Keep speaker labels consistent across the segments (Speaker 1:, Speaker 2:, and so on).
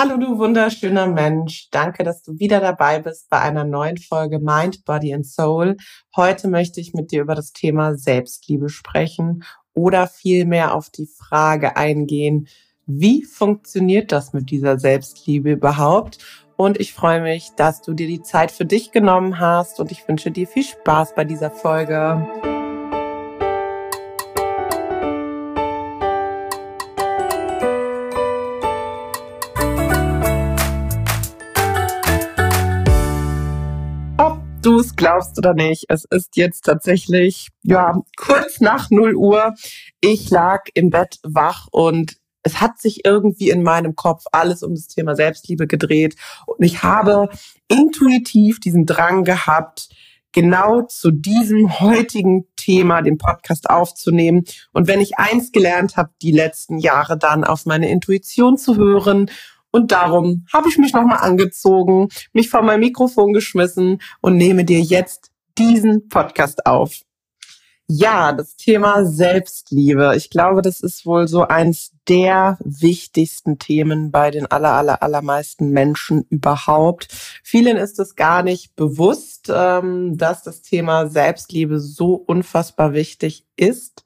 Speaker 1: Hallo, du wunderschöner Mensch. Danke, dass du wieder dabei bist bei einer neuen Folge Mind, Body and Soul. Heute möchte ich mit dir über das Thema Selbstliebe sprechen oder vielmehr auf die Frage eingehen, wie funktioniert das mit dieser Selbstliebe überhaupt? Und ich freue mich, dass du dir die Zeit für dich genommen hast und ich wünsche dir viel Spaß bei dieser Folge. Glaubst oder nicht, es ist jetzt tatsächlich, ja, kurz nach 0 Uhr. Ich lag im Bett wach und es hat sich irgendwie in meinem Kopf alles um das Thema Selbstliebe gedreht. Und ich habe intuitiv diesen Drang gehabt, genau zu diesem heutigen Thema den Podcast aufzunehmen. Und wenn ich eins gelernt habe, die letzten Jahre dann auf meine Intuition zu hören und darum habe ich mich nochmal angezogen, mich vor mein Mikrofon geschmissen und nehme dir jetzt diesen Podcast auf. Ja, das Thema Selbstliebe. Ich glaube, das ist wohl so eins der wichtigsten Themen bei den aller, aller, allermeisten Menschen überhaupt. Vielen ist es gar nicht bewusst, ähm, dass das Thema Selbstliebe so unfassbar wichtig ist.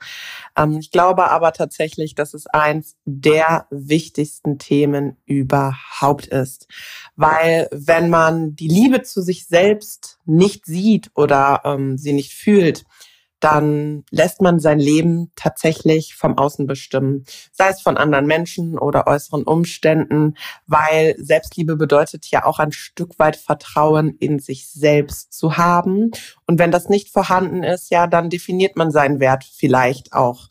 Speaker 1: Ähm, ich glaube aber tatsächlich, dass es eins der wichtigsten Themen überhaupt ist. Weil wenn man die Liebe zu sich selbst nicht sieht oder ähm, sie nicht fühlt, dann lässt man sein Leben tatsächlich vom Außen bestimmen, sei es von anderen Menschen oder äußeren Umständen, weil Selbstliebe bedeutet ja auch ein Stück weit Vertrauen in sich selbst zu haben. Und wenn das nicht vorhanden ist, ja, dann definiert man seinen Wert vielleicht auch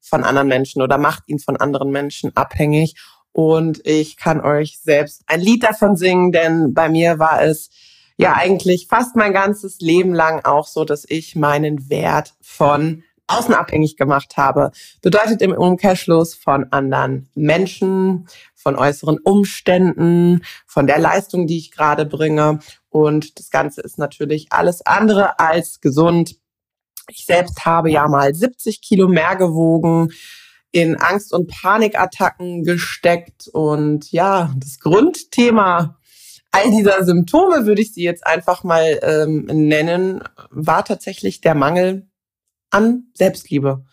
Speaker 1: von anderen Menschen oder macht ihn von anderen Menschen abhängig. Und ich kann euch selbst ein Lied davon singen, denn bei mir war es ja eigentlich fast mein ganzes Leben lang auch so, dass ich meinen Wert von außen abhängig gemacht habe. Bedeutet im Umkehrschluss von anderen Menschen, von äußeren Umständen, von der Leistung, die ich gerade bringe. Und das Ganze ist natürlich alles andere als gesund. Ich selbst habe ja mal 70 Kilo mehr gewogen, in Angst- und Panikattacken gesteckt. Und ja, das Grundthema all dieser Symptome, würde ich sie jetzt einfach mal ähm, nennen, war tatsächlich der Mangel an Selbstliebe.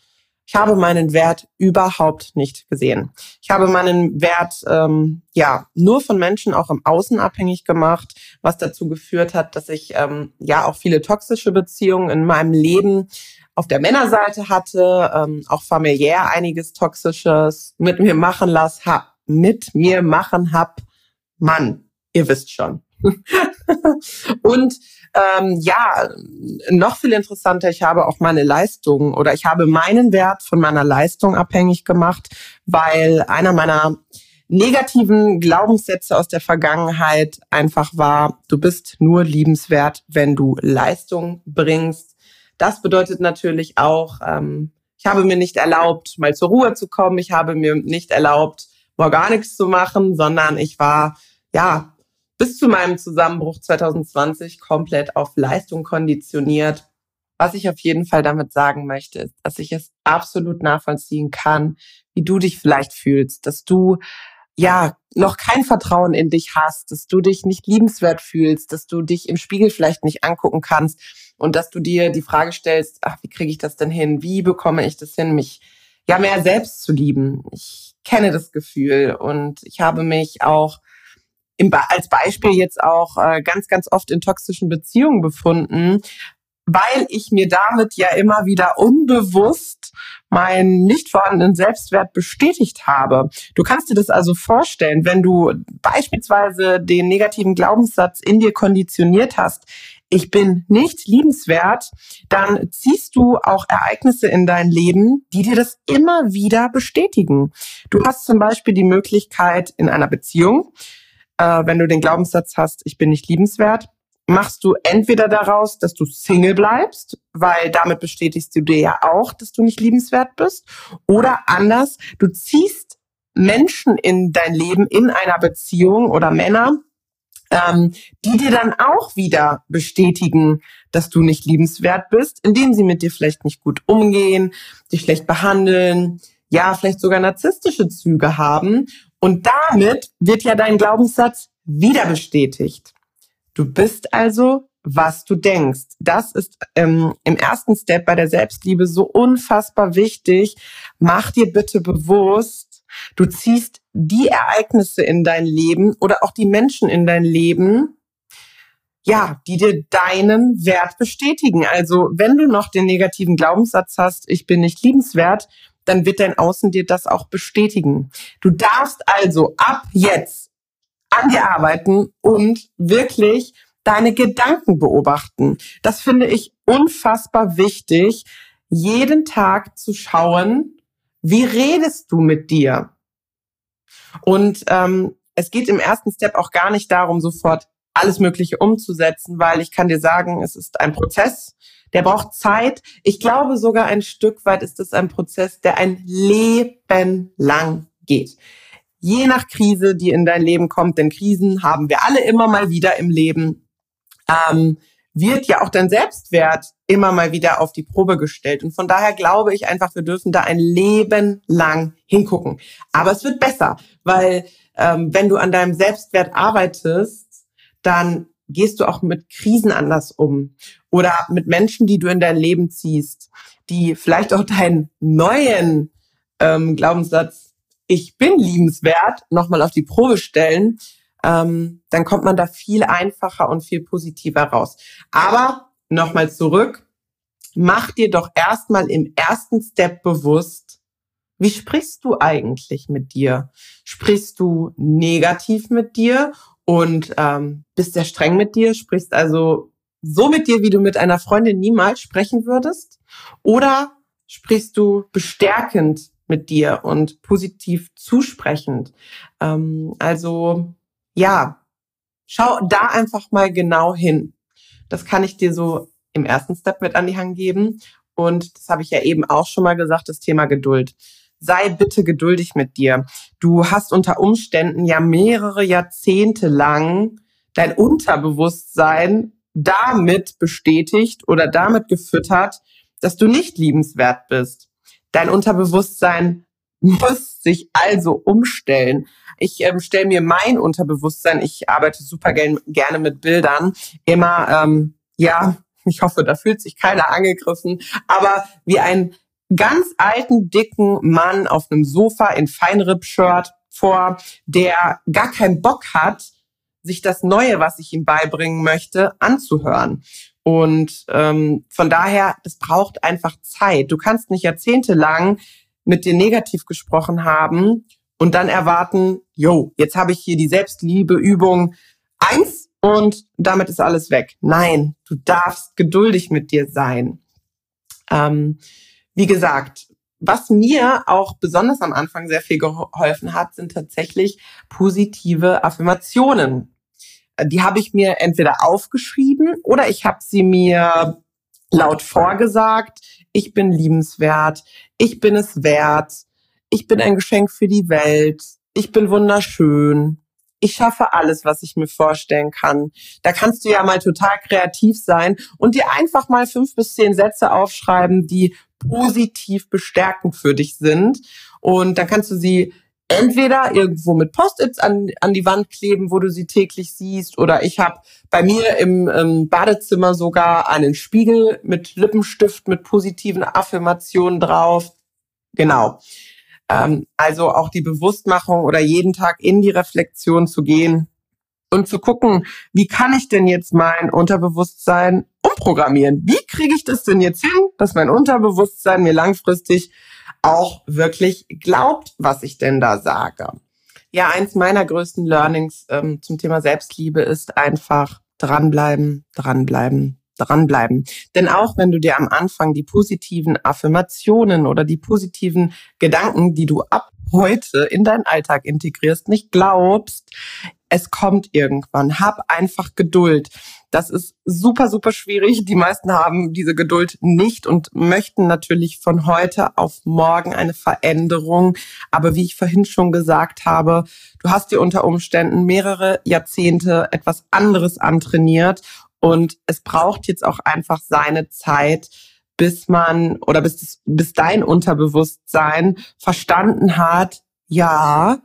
Speaker 1: Ich habe meinen Wert überhaupt nicht gesehen. Ich habe meinen Wert ähm, ja nur von Menschen auch im Außen abhängig gemacht, was dazu geführt hat, dass ich ähm, ja auch viele toxische Beziehungen in meinem Leben auf der Männerseite hatte, ähm, auch familiär einiges Toxisches mit mir machen lass, hab, mit mir machen hab. Mann, ihr wisst schon. und ähm, ja, noch viel interessanter, ich habe auch meine Leistung oder ich habe meinen Wert von meiner Leistung abhängig gemacht, weil einer meiner negativen Glaubenssätze aus der Vergangenheit einfach war, du bist nur liebenswert, wenn du Leistung bringst. Das bedeutet natürlich auch, ähm, ich habe mir nicht erlaubt, mal zur Ruhe zu kommen. Ich habe mir nicht erlaubt, mal gar nichts zu machen, sondern ich war ja bis zu meinem Zusammenbruch 2020 komplett auf Leistung konditioniert. Was ich auf jeden Fall damit sagen möchte, ist, dass ich es absolut nachvollziehen kann, wie du dich vielleicht fühlst, dass du ja noch kein Vertrauen in dich hast, dass du dich nicht liebenswert fühlst, dass du dich im Spiegel vielleicht nicht angucken kannst und dass du dir die Frage stellst, ach, wie kriege ich das denn hin? Wie bekomme ich das hin, mich ja mehr selbst zu lieben? Ich kenne das Gefühl und ich habe mich auch im, als Beispiel jetzt auch äh, ganz, ganz oft in toxischen Beziehungen befunden, weil ich mir damit ja immer wieder unbewusst meinen nicht vorhandenen Selbstwert bestätigt habe. Du kannst dir das also vorstellen, wenn du beispielsweise den negativen Glaubenssatz in dir konditioniert hast, ich bin nicht liebenswert, dann ziehst du auch Ereignisse in dein Leben, die dir das immer wieder bestätigen. Du hast zum Beispiel die Möglichkeit in einer Beziehung, äh, wenn du den Glaubenssatz hast, ich bin nicht liebenswert, machst du entweder daraus, dass du Single bleibst, weil damit bestätigst du dir ja auch, dass du nicht liebenswert bist, oder anders, du ziehst Menschen in dein Leben in einer Beziehung oder Männer, ähm, die dir dann auch wieder bestätigen, dass du nicht liebenswert bist, indem sie mit dir vielleicht nicht gut umgehen, dich schlecht behandeln, ja, vielleicht sogar narzisstische Züge haben Und damit wird ja dein Glaubenssatz wieder bestätigt. Du bist also, was du denkst. Das ist ähm, im ersten Step bei der Selbstliebe so unfassbar wichtig. Mach dir bitte bewusst, du ziehst die Ereignisse in dein Leben oder auch die Menschen in dein Leben, ja, die dir deinen Wert bestätigen. Also wenn du noch den negativen Glaubenssatz hast, ich bin nicht liebenswert, dann wird dein Außen dir das auch bestätigen. Du darfst also ab jetzt an dir arbeiten und wirklich deine Gedanken beobachten. Das finde ich unfassbar wichtig, jeden Tag zu schauen, wie redest du mit dir? Und ähm, es geht im ersten Step auch gar nicht darum, sofort alles Mögliche umzusetzen, weil ich kann dir sagen, es ist ein Prozess, der braucht Zeit. Ich glaube sogar ein Stück weit ist es ein Prozess, der ein Leben lang geht. Je nach Krise, die in dein Leben kommt, denn Krisen haben wir alle immer mal wieder im Leben, ähm, wird ja auch dein Selbstwert immer mal wieder auf die Probe gestellt. Und von daher glaube ich einfach, wir dürfen da ein Leben lang hingucken. Aber es wird besser, weil ähm, wenn du an deinem Selbstwert arbeitest, dann gehst du auch mit Krisen anders um oder mit Menschen, die du in dein Leben ziehst, die vielleicht auch deinen neuen ähm, Glaubenssatz, ich bin liebenswert, nochmal auf die Probe stellen, ähm, dann kommt man da viel einfacher und viel positiver raus. Aber nochmal zurück, mach dir doch erstmal im ersten Step bewusst, wie sprichst du eigentlich mit dir? Sprichst du negativ mit dir und ähm, bist sehr streng mit dir, sprichst also so mit dir, wie du mit einer Freundin niemals sprechen würdest? Oder sprichst du bestärkend mit dir und positiv zusprechend? Ähm, also ja, schau da einfach mal genau hin. Das kann ich dir so im ersten Step mit an die Hand geben. Und das habe ich ja eben auch schon mal gesagt, das Thema Geduld sei bitte geduldig mit dir. Du hast unter Umständen ja mehrere Jahrzehnte lang dein Unterbewusstsein damit bestätigt oder damit gefüttert, dass du nicht liebenswert bist. Dein Unterbewusstsein muss sich also umstellen. Ich ähm, stelle mir mein Unterbewusstsein, ich arbeite super gern, gerne mit Bildern, immer, ähm, ja, ich hoffe, da fühlt sich keiner angegriffen, aber wie ein ganz alten, dicken Mann auf einem Sofa in Feinripp-Shirt vor, der gar keinen Bock hat, sich das Neue, was ich ihm beibringen möchte, anzuhören. Und ähm, von daher, es braucht einfach Zeit. Du kannst nicht jahrzehntelang mit dir negativ gesprochen haben und dann erwarten, yo, jetzt habe ich hier die Selbstliebeübung eins und damit ist alles weg. Nein, du darfst geduldig mit dir sein. Ähm, wie gesagt, was mir auch besonders am Anfang sehr viel geholfen hat, sind tatsächlich positive Affirmationen. Die habe ich mir entweder aufgeschrieben oder ich habe sie mir laut vorgesagt. Ich bin liebenswert, ich bin es wert, ich bin ein Geschenk für die Welt, ich bin wunderschön, ich schaffe alles, was ich mir vorstellen kann. Da kannst du ja mal total kreativ sein und dir einfach mal fünf bis zehn Sätze aufschreiben, die positiv bestärkend für dich sind. Und dann kannst du sie entweder irgendwo mit Post-its an, an die Wand kleben, wo du sie täglich siehst, oder ich habe bei mir im, im Badezimmer sogar einen Spiegel mit Lippenstift mit positiven Affirmationen drauf. Genau. Ähm, also auch die Bewusstmachung oder jeden Tag in die Reflexion zu gehen und zu gucken, wie kann ich denn jetzt mein Unterbewusstsein umprogrammieren? Wie kriege ich das denn jetzt hin, dass mein Unterbewusstsein mir langfristig auch wirklich glaubt, was ich denn da sage? Ja, eins meiner größten Learnings ähm, zum Thema Selbstliebe ist einfach dranbleiben, dranbleiben, dranbleiben. Denn auch wenn du dir am Anfang die positiven Affirmationen oder die positiven Gedanken, die du ab heute in deinen Alltag integrierst, nicht glaubst, es kommt irgendwann. Hab einfach Geduld. Das ist super, super schwierig. Die meisten haben diese Geduld nicht und möchten natürlich von heute auf morgen eine Veränderung. Aber wie ich vorhin schon gesagt habe, du hast dir unter Umständen mehrere Jahrzehnte etwas anderes antrainiert und es braucht jetzt auch einfach seine Zeit, bis man oder bis, bis dein Unterbewusstsein verstanden hat, ja,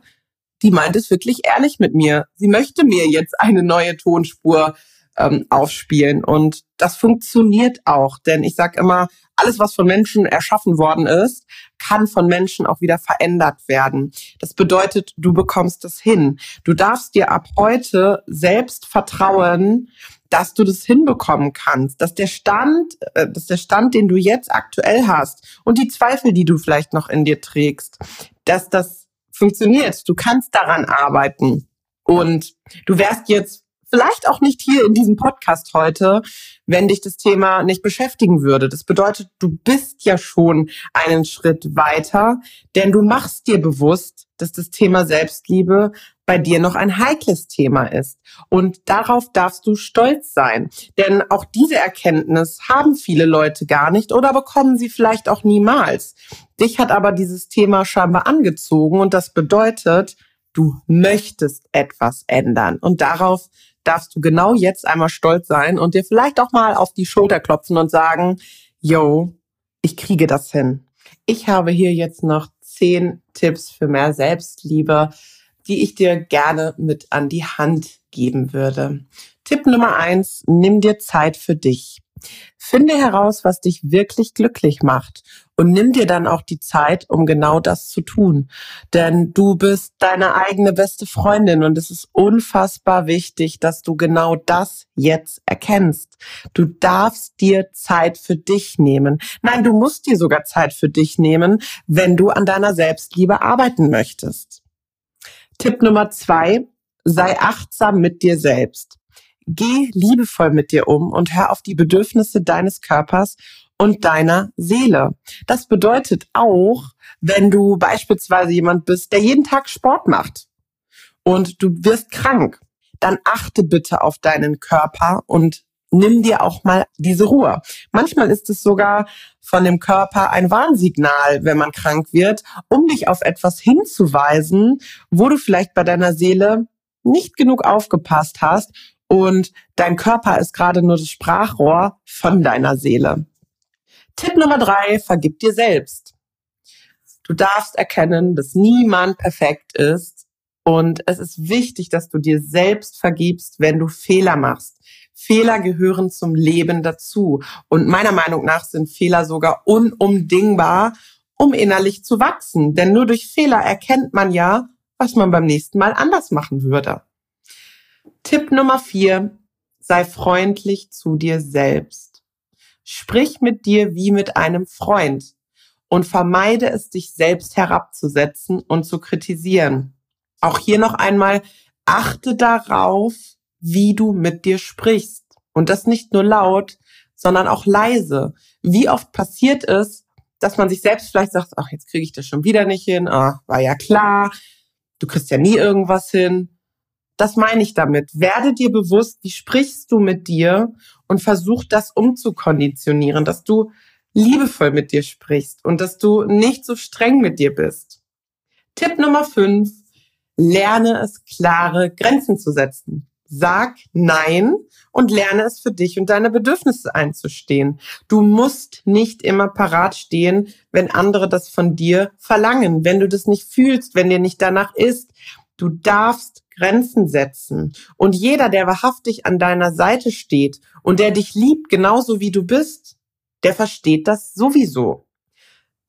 Speaker 1: die meint es wirklich ehrlich mit mir. Sie möchte mir jetzt eine neue Tonspur ähm, aufspielen. Und das funktioniert auch, denn ich sage immer, alles, was von Menschen erschaffen worden ist, kann von Menschen auch wieder verändert werden. Das bedeutet, du bekommst es hin. Du darfst dir ab heute selbst vertrauen, dass du das hinbekommen kannst, dass der Stand, äh, dass der Stand, den du jetzt aktuell hast und die Zweifel, die du vielleicht noch in dir trägst, dass das funktioniert. Du kannst daran arbeiten. Und du wärst jetzt vielleicht auch nicht hier in diesem Podcast heute, wenn dich das Thema nicht beschäftigen würde. Das bedeutet, du bist ja schon einen Schritt weiter, denn du machst dir bewusst, dass das Thema Selbstliebe bei dir noch ein heikles Thema ist. Und darauf darfst du stolz sein. Denn auch diese Erkenntnis haben viele Leute gar nicht oder bekommen sie vielleicht auch niemals. Dich hat aber dieses Thema scheinbar angezogen und das bedeutet, du möchtest etwas ändern. Und darauf darfst du genau jetzt einmal stolz sein und dir vielleicht auch mal auf die Schulter klopfen und sagen, yo, ich kriege das hin. Ich habe hier jetzt noch zehn Tipps für mehr Selbstliebe, die ich dir gerne mit an die Hand geben würde. Tipp Nummer eins, nimm dir Zeit für dich. Finde heraus, was dich wirklich glücklich macht und nimm dir dann auch die Zeit, um genau das zu tun. Denn du bist deine eigene beste Freundin und es ist unfassbar wichtig, dass du genau das jetzt erkennst. Du darfst dir Zeit für dich nehmen. Nein, du musst dir sogar Zeit für dich nehmen, wenn du an deiner Selbstliebe arbeiten möchtest. Tipp Nummer zwei, sei achtsam mit dir selbst. Geh liebevoll mit dir um und hör auf die Bedürfnisse deines Körpers und deiner Seele. Das bedeutet auch, wenn du beispielsweise jemand bist, der jeden Tag Sport macht und du wirst krank, dann achte bitte auf deinen Körper und nimm dir auch mal diese Ruhe. Manchmal ist es sogar von dem Körper ein Warnsignal, wenn man krank wird, um dich auf etwas hinzuweisen, wo du vielleicht bei deiner Seele nicht genug aufgepasst hast und dein Körper ist gerade nur das Sprachrohr von deiner Seele. Tipp Nummer drei, vergib dir selbst. Du darfst erkennen, dass niemand perfekt ist. Und es ist wichtig, dass du dir selbst vergibst, wenn du Fehler machst. Fehler gehören zum Leben dazu. Und meiner Meinung nach sind Fehler sogar unumdingbar, um innerlich zu wachsen. Denn nur durch Fehler erkennt man ja, was man beim nächsten Mal anders machen würde. Tipp Nummer vier, sei freundlich zu dir selbst. Sprich mit dir wie mit einem Freund und vermeide es, dich selbst herabzusetzen und zu kritisieren. Auch hier noch einmal, achte darauf, wie du mit dir sprichst. Und das nicht nur laut, sondern auch leise. Wie oft passiert es, dass man sich selbst vielleicht sagt, ach, jetzt kriege ich das schon wieder nicht hin, ah, war ja klar, du kriegst ja nie irgendwas hin. Das meine ich damit. Werde dir bewusst, wie sprichst du mit dir und versuch das umzukonditionieren, dass du liebevoll mit dir sprichst und dass du nicht so streng mit dir bist. Tipp Nummer fünf, lerne es klare Grenzen zu setzen. Sag Nein und lerne es für dich und deine Bedürfnisse einzustehen. Du musst nicht immer parat stehen, wenn andere das von dir verlangen, wenn du das nicht fühlst, wenn dir nicht danach ist. Du darfst Grenzen setzen. Und jeder, der wahrhaftig an deiner Seite steht und der dich liebt, genauso wie du bist, der versteht das sowieso.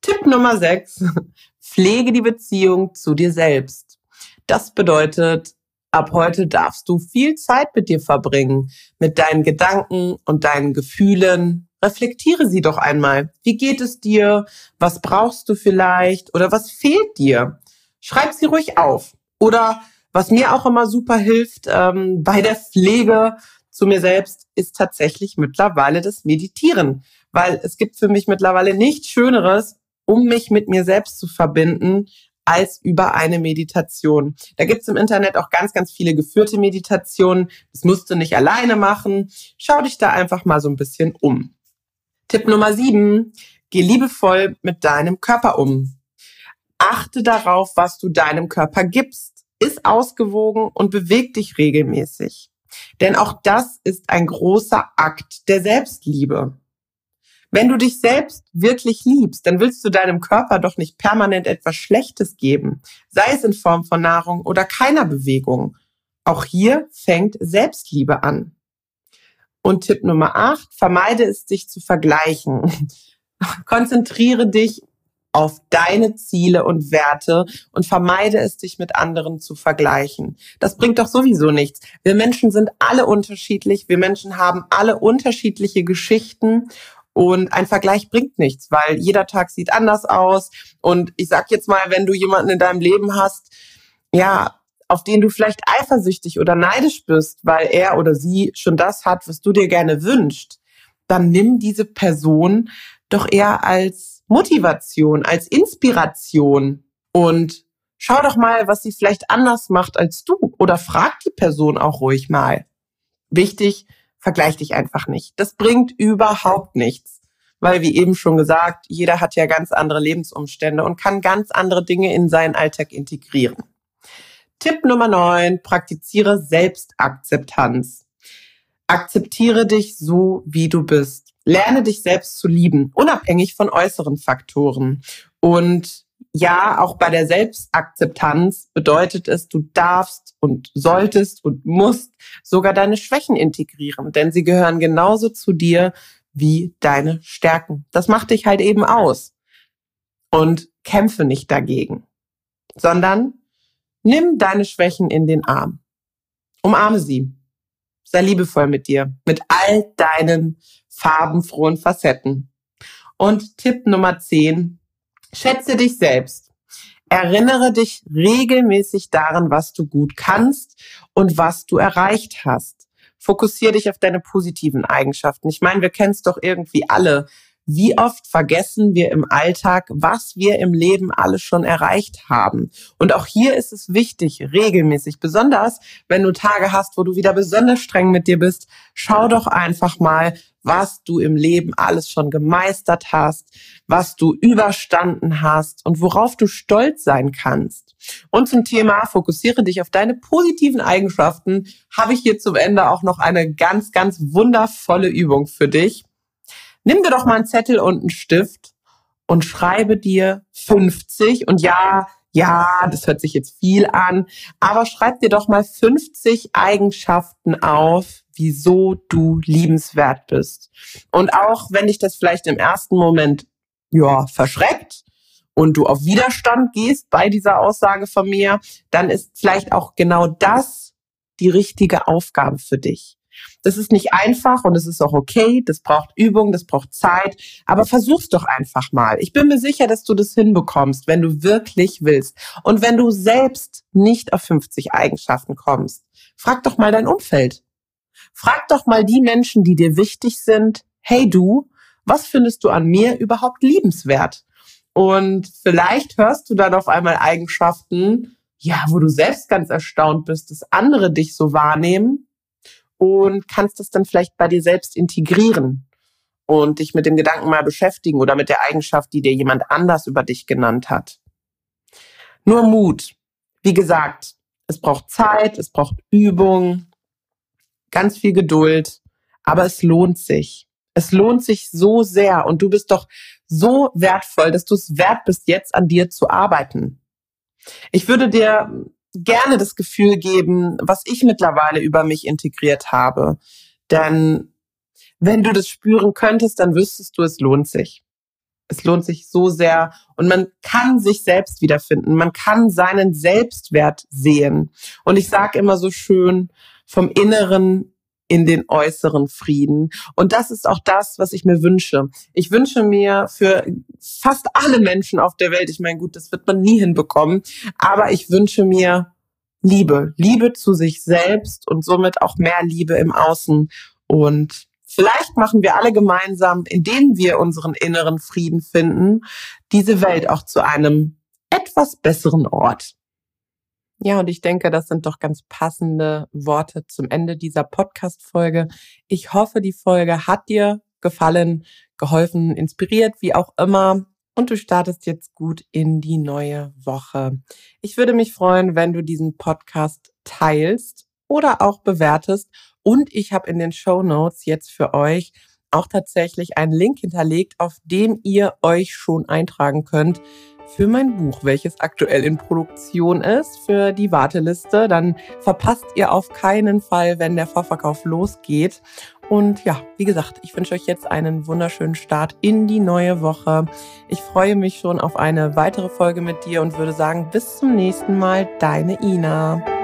Speaker 1: Tipp Nummer 6. Pflege die Beziehung zu dir selbst. Das bedeutet, ab heute darfst du viel Zeit mit dir verbringen, mit deinen Gedanken und deinen Gefühlen. Reflektiere sie doch einmal. Wie geht es dir? Was brauchst du vielleicht? Oder was fehlt dir? Schreib sie ruhig auf. Oder was mir auch immer super hilft ähm, bei der Pflege zu mir selbst, ist tatsächlich mittlerweile das Meditieren. Weil es gibt für mich mittlerweile nichts Schöneres, um mich mit mir selbst zu verbinden, als über eine Meditation. Da gibt's im Internet auch ganz, ganz viele geführte Meditationen. Das musst du nicht alleine machen. Schau dich da einfach mal so ein bisschen um. Tipp Nummer sieben. Geh liebevoll mit deinem Körper um. Achte darauf, was du deinem Körper gibst ist ausgewogen und beweg dich regelmäßig. Denn auch das ist ein großer Akt der Selbstliebe. Wenn du dich selbst wirklich liebst, dann willst du deinem Körper doch nicht permanent etwas Schlechtes geben, sei es in Form von Nahrung oder keiner Bewegung. Auch hier fängt Selbstliebe an. Und Tipp Nummer 8, vermeide es, dich zu vergleichen. Konzentriere dich auf deine Ziele und Werte und vermeide es, dich mit anderen zu vergleichen. Das bringt doch sowieso nichts. Wir Menschen sind alle unterschiedlich. Wir Menschen haben alle unterschiedliche Geschichten und ein Vergleich bringt nichts, weil jeder Tag sieht anders aus. Und ich sag jetzt mal, wenn du jemanden in deinem Leben hast, ja, auf den du vielleicht eifersüchtig oder neidisch bist, weil er oder sie schon das hat, was du dir gerne wünschst, dann nimm diese Person doch eher als Motivation, als Inspiration und schau doch mal, was sie vielleicht anders macht als du oder frag die Person auch ruhig mal. Wichtig, vergleich dich einfach nicht. Das bringt überhaupt nichts. Weil, wie eben schon gesagt, jeder hat ja ganz andere Lebensumstände und kann ganz andere Dinge in seinen Alltag integrieren. Tipp Nummer 9, praktiziere Selbstakzeptanz. Akzeptiere dich so, wie du bist. Lerne dich selbst zu lieben, unabhängig von äußeren Faktoren. Und ja, auch bei der Selbstakzeptanz bedeutet es, du darfst und solltest und musst sogar deine Schwächen integrieren, denn sie gehören genauso zu dir wie deine Stärken. Das macht dich halt eben aus. Und kämpfe nicht dagegen, sondern nimm deine Schwächen in den Arm. Umarme sie. Sei liebevoll mit dir, mit all deinen farbenfrohen Facetten. Und Tipp Nummer 10, Schätze dich selbst. Erinnere dich regelmäßig daran, was du gut kannst und was du erreicht hast. Fokussiere dich auf deine positiven Eigenschaften. Ich meine, wir kennen es doch irgendwie alle. Wie oft vergessen wir im Alltag, was wir im Leben alles schon erreicht haben? Und auch hier ist es wichtig, regelmäßig, besonders wenn du Tage hast, wo du wieder besonders streng mit dir bist, schau doch einfach mal, was du im Leben alles schon gemeistert hast, was du überstanden hast und worauf du stolz sein kannst. Und zum Thema fokussiere dich auf deine positiven Eigenschaften, habe ich hier zum Ende auch noch eine ganz, ganz wundervolle Übung für dich. Nimm dir doch mal einen Zettel und einen Stift und schreibe dir 50 und ja, ja, das hört sich jetzt viel an, aber schreib dir doch mal 50 Eigenschaften auf, wieso du liebenswert bist. Und auch wenn dich das vielleicht im ersten Moment, ja, verschreckt und du auf Widerstand gehst bei dieser Aussage von mir, dann ist vielleicht auch genau das die richtige Aufgabe für dich. Das ist nicht einfach und es ist auch okay. Das braucht Übung, das braucht Zeit. Aber versuch's doch einfach mal. Ich bin mir sicher, dass du das hinbekommst, wenn du wirklich willst. Und wenn du selbst nicht auf 50 Eigenschaften kommst, frag doch mal dein Umfeld. Frag doch mal die Menschen, die dir wichtig sind. Hey du, was findest du an mir überhaupt liebenswert? Und vielleicht hörst du dann auf einmal Eigenschaften, ja, wo du selbst ganz erstaunt bist, dass andere dich so wahrnehmen und kannst es dann vielleicht bei dir selbst integrieren und dich mit dem Gedanken mal beschäftigen oder mit der Eigenschaft, die dir jemand anders über dich genannt hat. Nur Mut. Wie gesagt, es braucht Zeit, es braucht Übung, ganz viel Geduld, aber es lohnt sich. Es lohnt sich so sehr und du bist doch so wertvoll, dass du es wert bist, jetzt an dir zu arbeiten. Ich würde dir gerne das Gefühl geben, was ich mittlerweile über mich integriert habe. Denn wenn du das spüren könntest, dann wüsstest du, es lohnt sich. Es lohnt sich so sehr und man kann sich selbst wiederfinden. Man kann seinen Selbstwert sehen. Und ich sage immer so schön, vom Inneren in den äußeren Frieden. Und das ist auch das, was ich mir wünsche. Ich wünsche mir für fast alle Menschen auf der Welt, ich meine, gut, das wird man nie hinbekommen, aber ich wünsche mir Liebe, Liebe zu sich selbst und somit auch mehr Liebe im Außen. Und vielleicht machen wir alle gemeinsam, indem wir unseren inneren Frieden finden, diese Welt auch zu einem etwas besseren Ort. Ja, und ich denke, das sind doch ganz passende Worte zum Ende dieser Podcast-Folge. Ich hoffe, die Folge hat dir gefallen, geholfen, inspiriert, wie auch immer. Und du startest jetzt gut in die neue Woche. Ich würde mich freuen, wenn du diesen Podcast teilst oder auch bewertest. Und ich habe in den Show Notes jetzt für euch auch tatsächlich einen Link hinterlegt, auf dem ihr euch schon eintragen könnt für mein Buch, welches aktuell in Produktion ist, für die Warteliste. Dann verpasst ihr auf keinen Fall, wenn der Vorverkauf losgeht. Und ja, wie gesagt, ich wünsche euch jetzt einen wunderschönen Start in die neue Woche. Ich freue mich schon auf eine weitere Folge mit dir und würde sagen, bis zum nächsten Mal, deine Ina.